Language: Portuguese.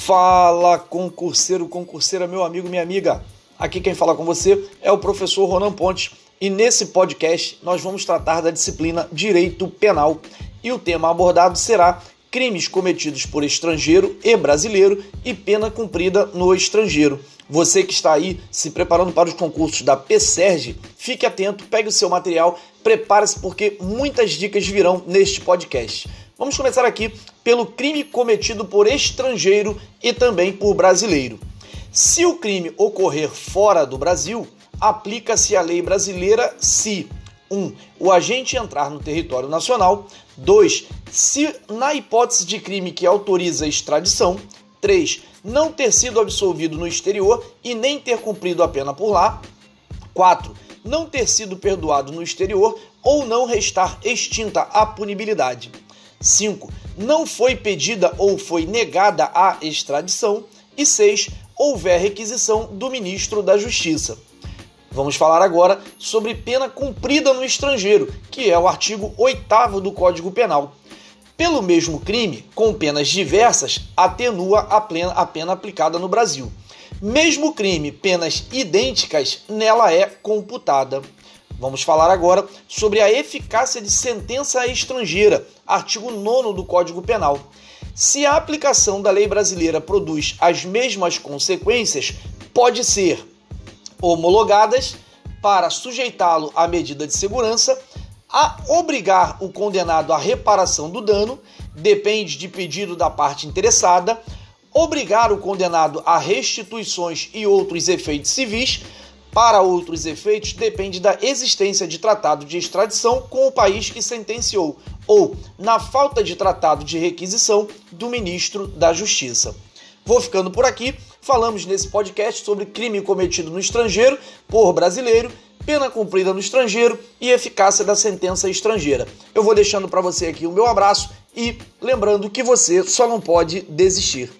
Fala, concurseiro, concurseira, meu amigo, minha amiga. Aqui quem fala com você é o professor Ronan Pontes e nesse podcast nós vamos tratar da disciplina Direito Penal e o tema abordado será crimes cometidos por estrangeiro e brasileiro e pena cumprida no estrangeiro. Você que está aí se preparando para os concursos da PSERG, fique atento, pegue o seu material, prepare-se porque muitas dicas virão neste podcast. Vamos começar aqui pelo crime cometido por estrangeiro e também por brasileiro. Se o crime ocorrer fora do Brasil, aplica-se a lei brasileira se 1. Um, o agente entrar no território nacional. 2. Se, na hipótese de crime que autoriza a extradição. 3. Não ter sido absolvido no exterior e nem ter cumprido a pena por lá. 4. Não ter sido perdoado no exterior ou não restar extinta a punibilidade. 5. Não foi pedida ou foi negada a extradição. E 6. Houver requisição do ministro da Justiça. Vamos falar agora sobre pena cumprida no estrangeiro, que é o artigo 8 do Código Penal. Pelo mesmo crime, com penas diversas, atenua a pena, a pena aplicada no Brasil. Mesmo crime, penas idênticas, nela é computada. Vamos falar agora sobre a eficácia de sentença estrangeira, artigo 9 do Código Penal. Se a aplicação da lei brasileira produz as mesmas consequências, pode ser homologadas para sujeitá-lo à medida de segurança, a obrigar o condenado à reparação do dano, depende de pedido da parte interessada, obrigar o condenado a restituições e outros efeitos civis para outros efeitos, depende da existência de tratado de extradição com o país que sentenciou, ou, na falta de tratado de requisição, do ministro da Justiça. Vou ficando por aqui. Falamos nesse podcast sobre crime cometido no estrangeiro por brasileiro, pena cumprida no estrangeiro e eficácia da sentença estrangeira. Eu vou deixando para você aqui o meu abraço e lembrando que você só não pode desistir.